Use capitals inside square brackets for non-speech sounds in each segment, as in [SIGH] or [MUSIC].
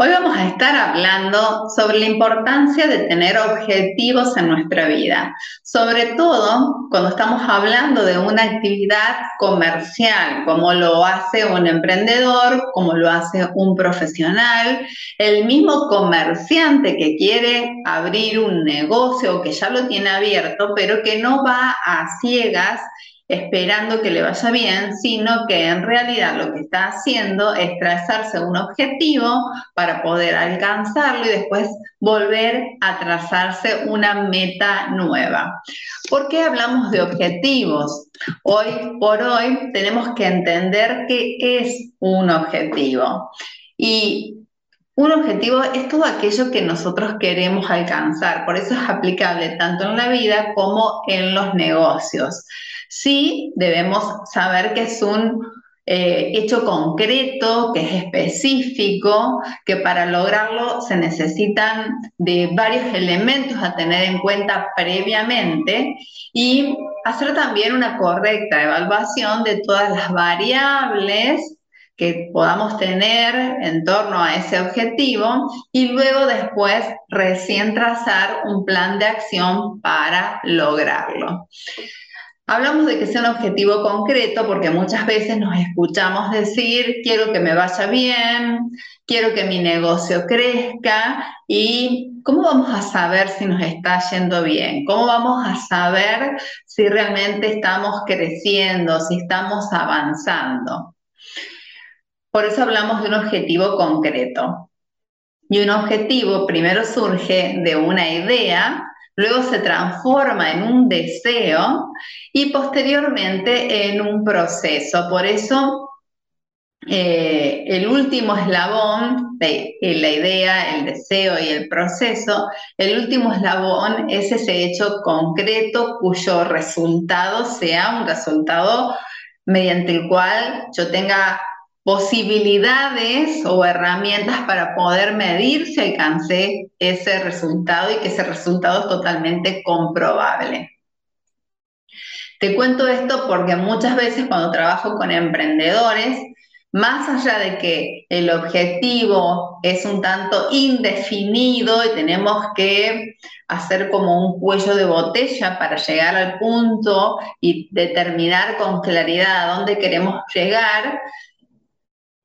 Hoy vamos a estar hablando sobre la importancia de tener objetivos en nuestra vida, sobre todo cuando estamos hablando de una actividad comercial, como lo hace un emprendedor, como lo hace un profesional, el mismo comerciante que quiere abrir un negocio o que ya lo tiene abierto, pero que no va a ciegas esperando que le vaya bien, sino que en realidad lo que está haciendo es trazarse un objetivo para poder alcanzarlo y después volver a trazarse una meta nueva. ¿Por qué hablamos de objetivos? Hoy por hoy tenemos que entender qué es un objetivo. Y un objetivo es todo aquello que nosotros queremos alcanzar, por eso es aplicable tanto en la vida como en los negocios. Sí, debemos saber que es un eh, hecho concreto, que es específico, que para lograrlo se necesitan de varios elementos a tener en cuenta previamente y hacer también una correcta evaluación de todas las variables que podamos tener en torno a ese objetivo y luego después recién trazar un plan de acción para lograrlo. Hablamos de que sea un objetivo concreto porque muchas veces nos escuchamos decir, quiero que me vaya bien, quiero que mi negocio crezca y ¿cómo vamos a saber si nos está yendo bien? ¿Cómo vamos a saber si realmente estamos creciendo, si estamos avanzando? Por eso hablamos de un objetivo concreto. Y un objetivo primero surge de una idea luego se transforma en un deseo y posteriormente en un proceso. Por eso eh, el último eslabón de la idea, el deseo y el proceso, el último eslabón es ese hecho concreto cuyo resultado sea un resultado mediante el cual yo tenga posibilidades o herramientas para poder medir si alcancé ese resultado y que ese resultado es totalmente comprobable. Te cuento esto porque muchas veces cuando trabajo con emprendedores, más allá de que el objetivo es un tanto indefinido y tenemos que hacer como un cuello de botella para llegar al punto y determinar con claridad a dónde queremos llegar,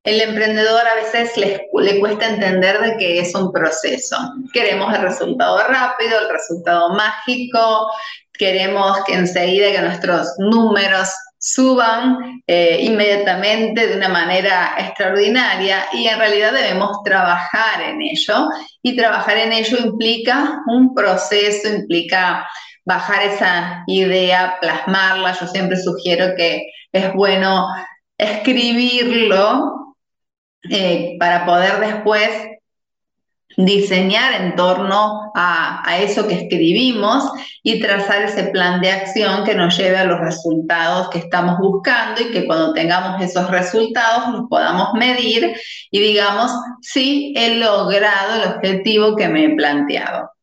el emprendedor a veces le, cuesta entender de que es un proceso. Queremos el resultado rápido, el resultado mágico, queremos que enseguida que nuestros números suban eh, inmediatamente de una manera extraordinaria y en realidad debemos trabajar en ello y trabajar en ello implica un proceso, implica bajar esa idea, plasmarla. Yo siempre sugiero que es bueno escribirlo eh, para poder después diseñar en torno a, eso que escribimos y trazar ese plan de acción que nos lleve a los resultados que estamos buscando y que cuando tengamos esos resultados los podamos medir y digamos, sí, he logrado el objetivo que me he planteado.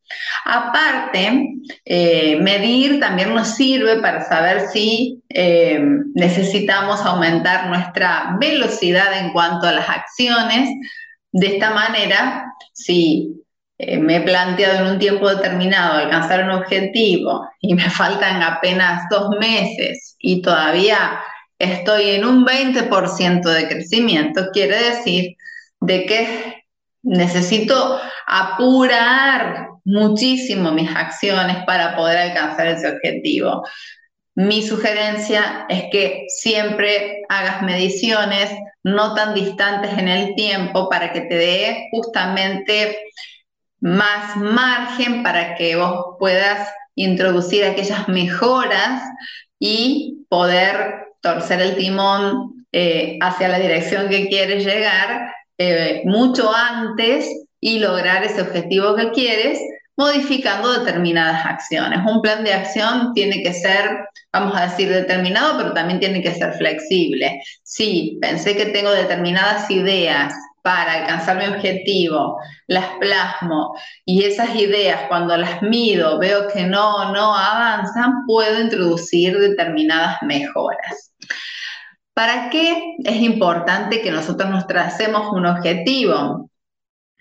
Aparte, eh, medir también nos sirve para saber si eh, necesitamos aumentar nuestra velocidad en cuanto a las acciones. De esta manera, si eh, me he planteado en un tiempo determinado alcanzar un objetivo y me [LAUGHS] faltan apenas dos meses y todavía estoy en un 20% de crecimiento, quiere decir de que necesito apurar muchísimo mis acciones para poder alcanzar ese objetivo. Mi sugerencia es que siempre hagas mediciones no tan distantes en el tiempo para que te dé justamente más margen para que vos puedas introducir aquellas mejoras y poder torcer el timón eh, hacia la dirección que quieres llegar eh, mucho antes y lograr ese objetivo que quieres modificando determinadas acciones. Un plan de acción tiene que ser, vamos a decir, determinado, pero también tiene que ser flexible. Si pensé que tengo determinadas ideas para alcanzar mi objetivo, las plasmo y esas ideas cuando las mido veo que no, no avanzan, puedo introducir determinadas mejoras. ¿Para qué es importante que nosotros nos tracemos un objetivo?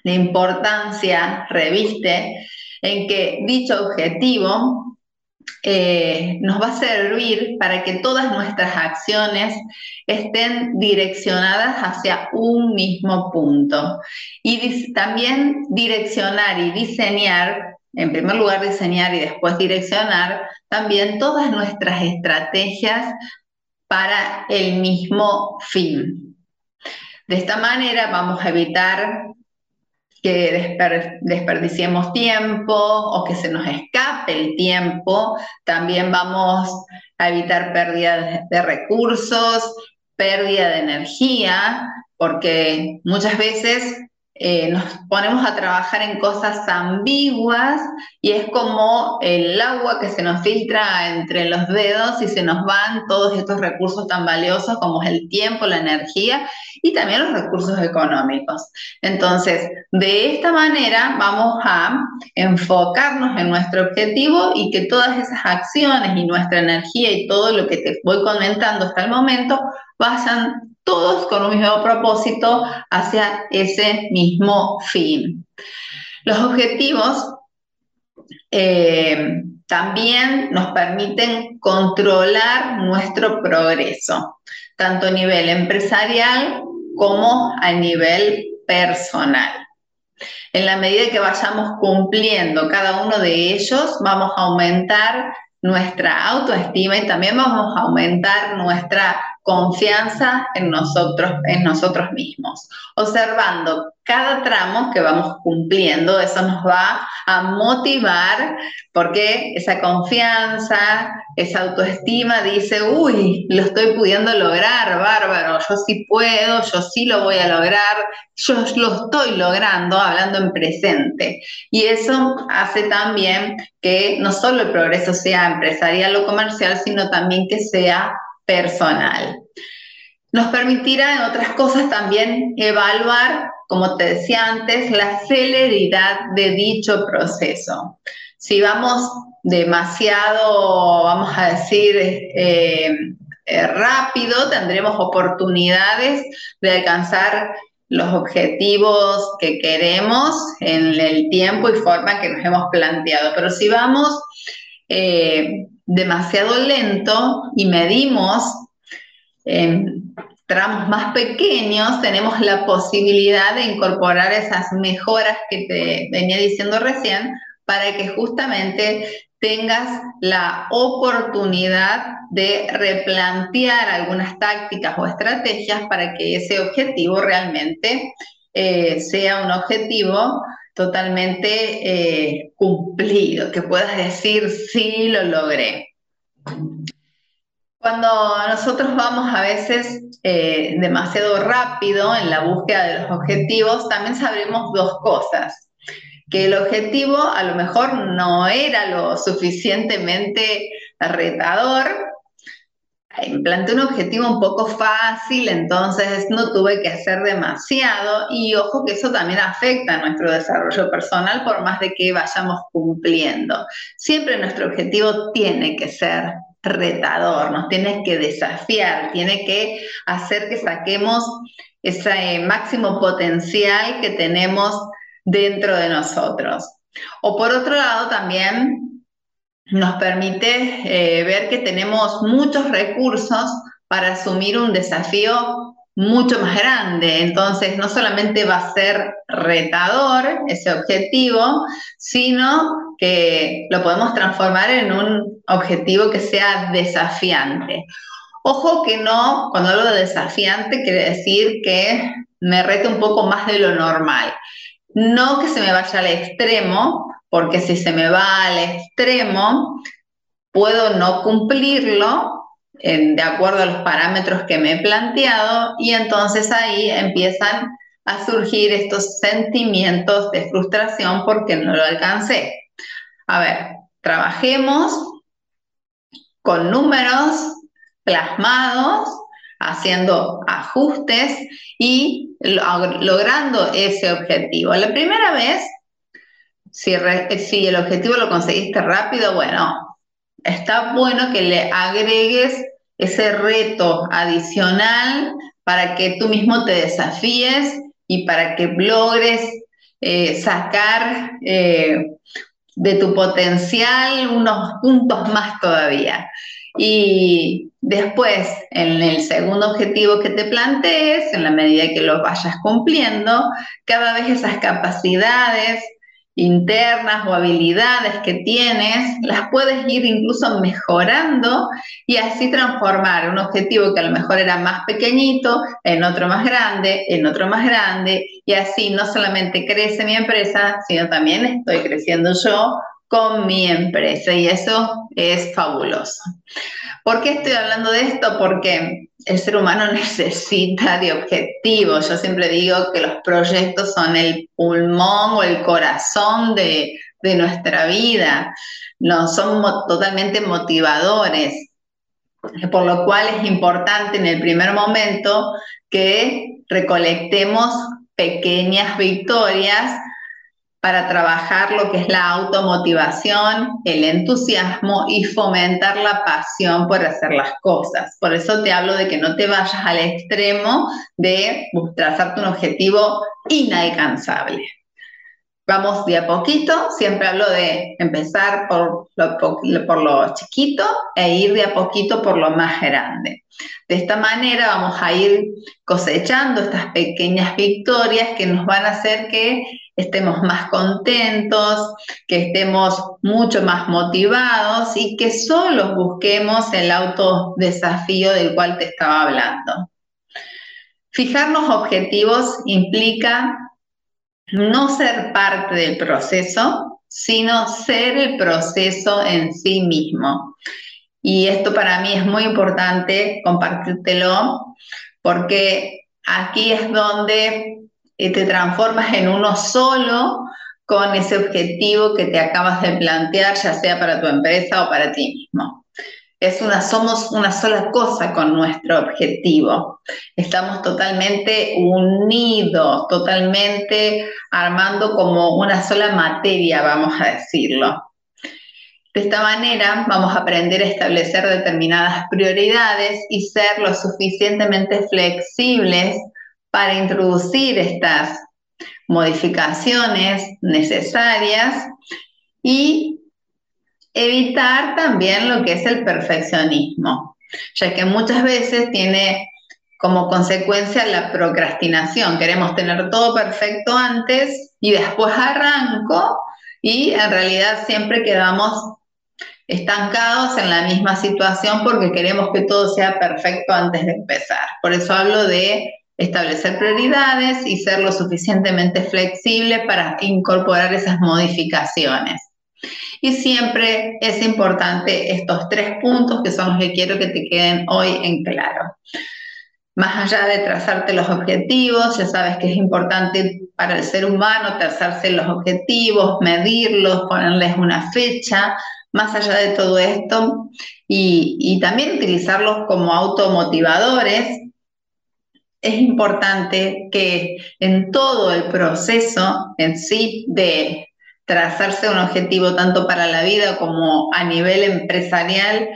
La importancia reviste en que dicho objetivo eh, nos va a servir para que todas nuestras acciones estén direccionadas hacia un mismo punto. Y también direccionar y diseñar, en primer lugar diseñar y después direccionar, también todas nuestras estrategias para el mismo fin. De esta manera vamos a evitar que desperdiciemos tiempo o que se nos escape el tiempo. También vamos a evitar pérdida de recursos, pérdida de energía, porque muchas veces eh, nos ponemos a trabajar en cosas ambiguas y es como el agua que se nos filtra entre los dedos y se nos van todos estos recursos tan valiosos como es el tiempo, la energía y también los recursos económicos. Entonces, de esta manera vamos a enfocarnos en nuestro objetivo y que todas esas acciones y nuestra energía y todo lo que te voy comentando hasta el momento vayan todos con un mismo propósito hacia ese mismo fin. Los objetivos eh, también nos permiten controlar nuestro progreso, tanto a nivel empresarial como a nivel personal. En la medida que vayamos cumpliendo cada uno de ellos, vamos a aumentar nuestra autoestima y también vamos a aumentar nuestra confianza en nosotros, en nosotros mismos. Observando cada tramo que vamos cumpliendo, eso nos va a motivar porque esa confianza, esa autoestima dice, uy, lo estoy pudiendo lograr, bárbaro, yo sí puedo, yo sí lo voy a lograr, yo lo estoy logrando, hablando en presente. Y eso hace también que no solo el progreso sea empresarial o comercial, sino también que sea personal. Nos permitirá, en otras cosas, también evaluar, como te decía antes, la celeridad de dicho proceso. Si vamos demasiado, vamos a decir, eh, eh, rápido, tendremos oportunidades de alcanzar los objetivos que queremos en el tiempo y forma que nos hemos planteado. Pero si vamos eh, demasiado lento y medimos en tramos más pequeños, tenemos la posibilidad de incorporar esas mejoras que te venía diciendo recién para que justamente tengas la oportunidad de replantear algunas tácticas o estrategias para que ese objetivo realmente eh, sea un objetivo totalmente eh, cumplido, que puedas decir, sí, lo logré. Cuando nosotros vamos a veces eh, demasiado rápido en la búsqueda de los objetivos, también sabremos dos cosas. Que el objetivo a lo mejor no era lo suficientemente retador planteé un objetivo un poco fácil, entonces no tuve que hacer demasiado y ojo que eso también afecta a nuestro desarrollo personal por más de que vayamos cumpliendo. Siempre nuestro objetivo tiene que ser retador, nos tiene que desafiar, tiene que hacer que saquemos ese máximo potencial que tenemos dentro de nosotros. O por otro lado también nos permite eh, ver que tenemos muchos recursos para asumir un desafío mucho más grande. Entonces, no solamente va a ser retador ese objetivo, sino que lo podemos transformar en un objetivo que sea desafiante. Ojo que no, cuando hablo de desafiante, quiere decir que me rete un poco más de lo normal. No que se me vaya al extremo, porque si se me va al extremo, puedo no cumplirlo de acuerdo a los parámetros que me he planteado y entonces ahí empiezan a surgir estos sentimientos de frustración porque no lo alcancé. A ver, trabajemos con números plasmados, haciendo ajustes y logrando ese objetivo. La primera vez, si, si el objetivo lo conseguiste rápido, bueno, está bueno que le agregues ese reto adicional para que tú mismo te desafíes y para que logres eh, sacar eh, de tu potencial unos puntos más todavía. Y después, en el segundo objetivo que te plantees, en la medida que lo vayas cumpliendo, cada vez esas capacidades internas o habilidades que tienes, las puedes ir incluso mejorando y así transformar un objetivo que a lo mejor era más pequeñito en otro más grande, en otro más grande, y así no solamente crece mi empresa, sino también estoy creciendo yo con mi empresa y eso es fabuloso. ¿Por qué estoy hablando de esto? Porque el ser humano [LAUGHS] necesita de objetivos. Yo siempre digo que los proyectos son el pulmón o el corazón de, nuestra vida. No, son totalmente motivadores. Por lo cual es importante en el primer momento que recolectemos pequeñas victorias para trabajar lo que es la automotivación, el entusiasmo y fomentar la pasión por hacer las cosas. Por eso te hablo de que no te vayas al extremo de trazarte un objetivo inalcanzable. Vamos de a poquito, siempre hablo de empezar por lo, por lo chiquito e ir de a poquito por lo más grande. De esta manera vamos a ir cosechando estas pequeñas victorias que nos van a hacer que estemos más contentos, que estemos mucho más motivados y que solo busquemos el autodesafío del cual te estaba hablando. Fijarnos objetivos implica no ser parte del proceso, sino ser el proceso en sí mismo. Y esto para mí es muy importante compartírtelo porque aquí es donde te transformas en uno solo con ese objetivo que te acabas de plantear, ya sea para tu empresa o para ti mismo. Es una, somos una sola cosa con nuestro objetivo. Estamos totalmente unidos, totalmente armando como una sola materia, vamos a decirlo. De esta manera vamos a aprender a establecer determinadas prioridades y ser lo suficientemente flexibles para introducir estas modificaciones necesarias y evitar también lo que es el perfeccionismo, ya que muchas veces tiene como consecuencia la procrastinación. Queremos tener todo perfecto antes y después arranco y en realidad siempre quedamos estancados en la misma situación porque queremos que todo sea perfecto antes de empezar. Por eso hablo de establecer prioridades y ser lo suficientemente flexible para incorporar esas modificaciones. Y siempre es importante estos tres puntos que son los que quiero que te queden hoy en claro. Más allá de trazarte los objetivos, ya sabes que es importante para el ser humano trazarse los objetivos, medirlos, ponerles una fecha, más allá de todo esto, y, también utilizarlos como automotivadores es importante que en todo el proceso en sí de trazarse un objetivo tanto para la vida como a nivel empresarial,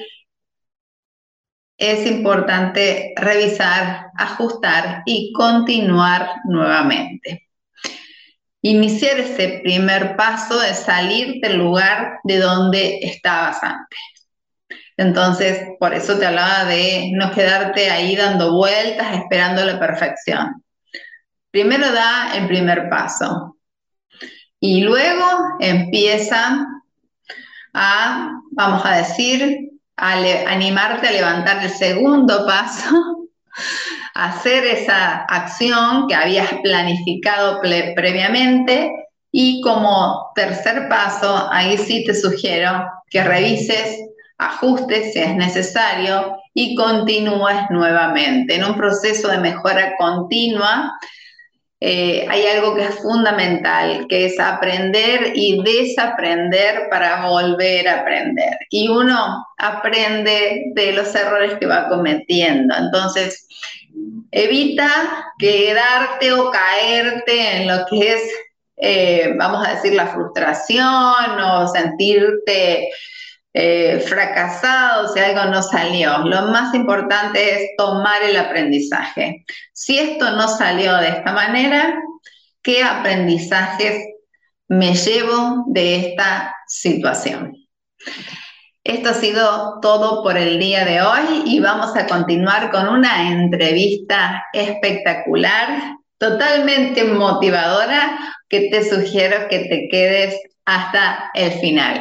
es importante revisar, ajustar y continuar nuevamente. Iniciar ese primer paso es salir del lugar de donde estabas antes. Entonces, por eso te hablaba de no quedarte ahí dando vueltas, esperando la perfección. Primero da el primer paso y luego empieza a, vamos a decir, a animarte a levantar el segundo paso, [LAUGHS] hacer esa acción que habías planificado previamente y como tercer paso, ahí sí te sugiero que revises ajustes si es necesario y continúes nuevamente. En un proceso de mejora continua, eh, hay algo que es fundamental, que es aprender y desaprender para volver a aprender. Y uno aprende de los errores que va cometiendo. Entonces, evita quedarte o caerte en lo que es, eh, vamos a decir, la frustración o sentirte eh, fracasado si algo no salió. Lo más importante es tomar el aprendizaje. Si esto no salió de esta manera, ¿qué aprendizajes me llevo de esta situación? Esto ha sido todo por el día de hoy y vamos a continuar con una entrevista espectacular, totalmente motivadora, que te sugiero que te quedes hasta el final.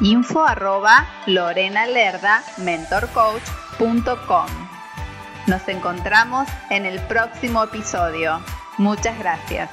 info arroba mentorcoach.com. Nos encontramos en el próximo episodio. Muchas gracias.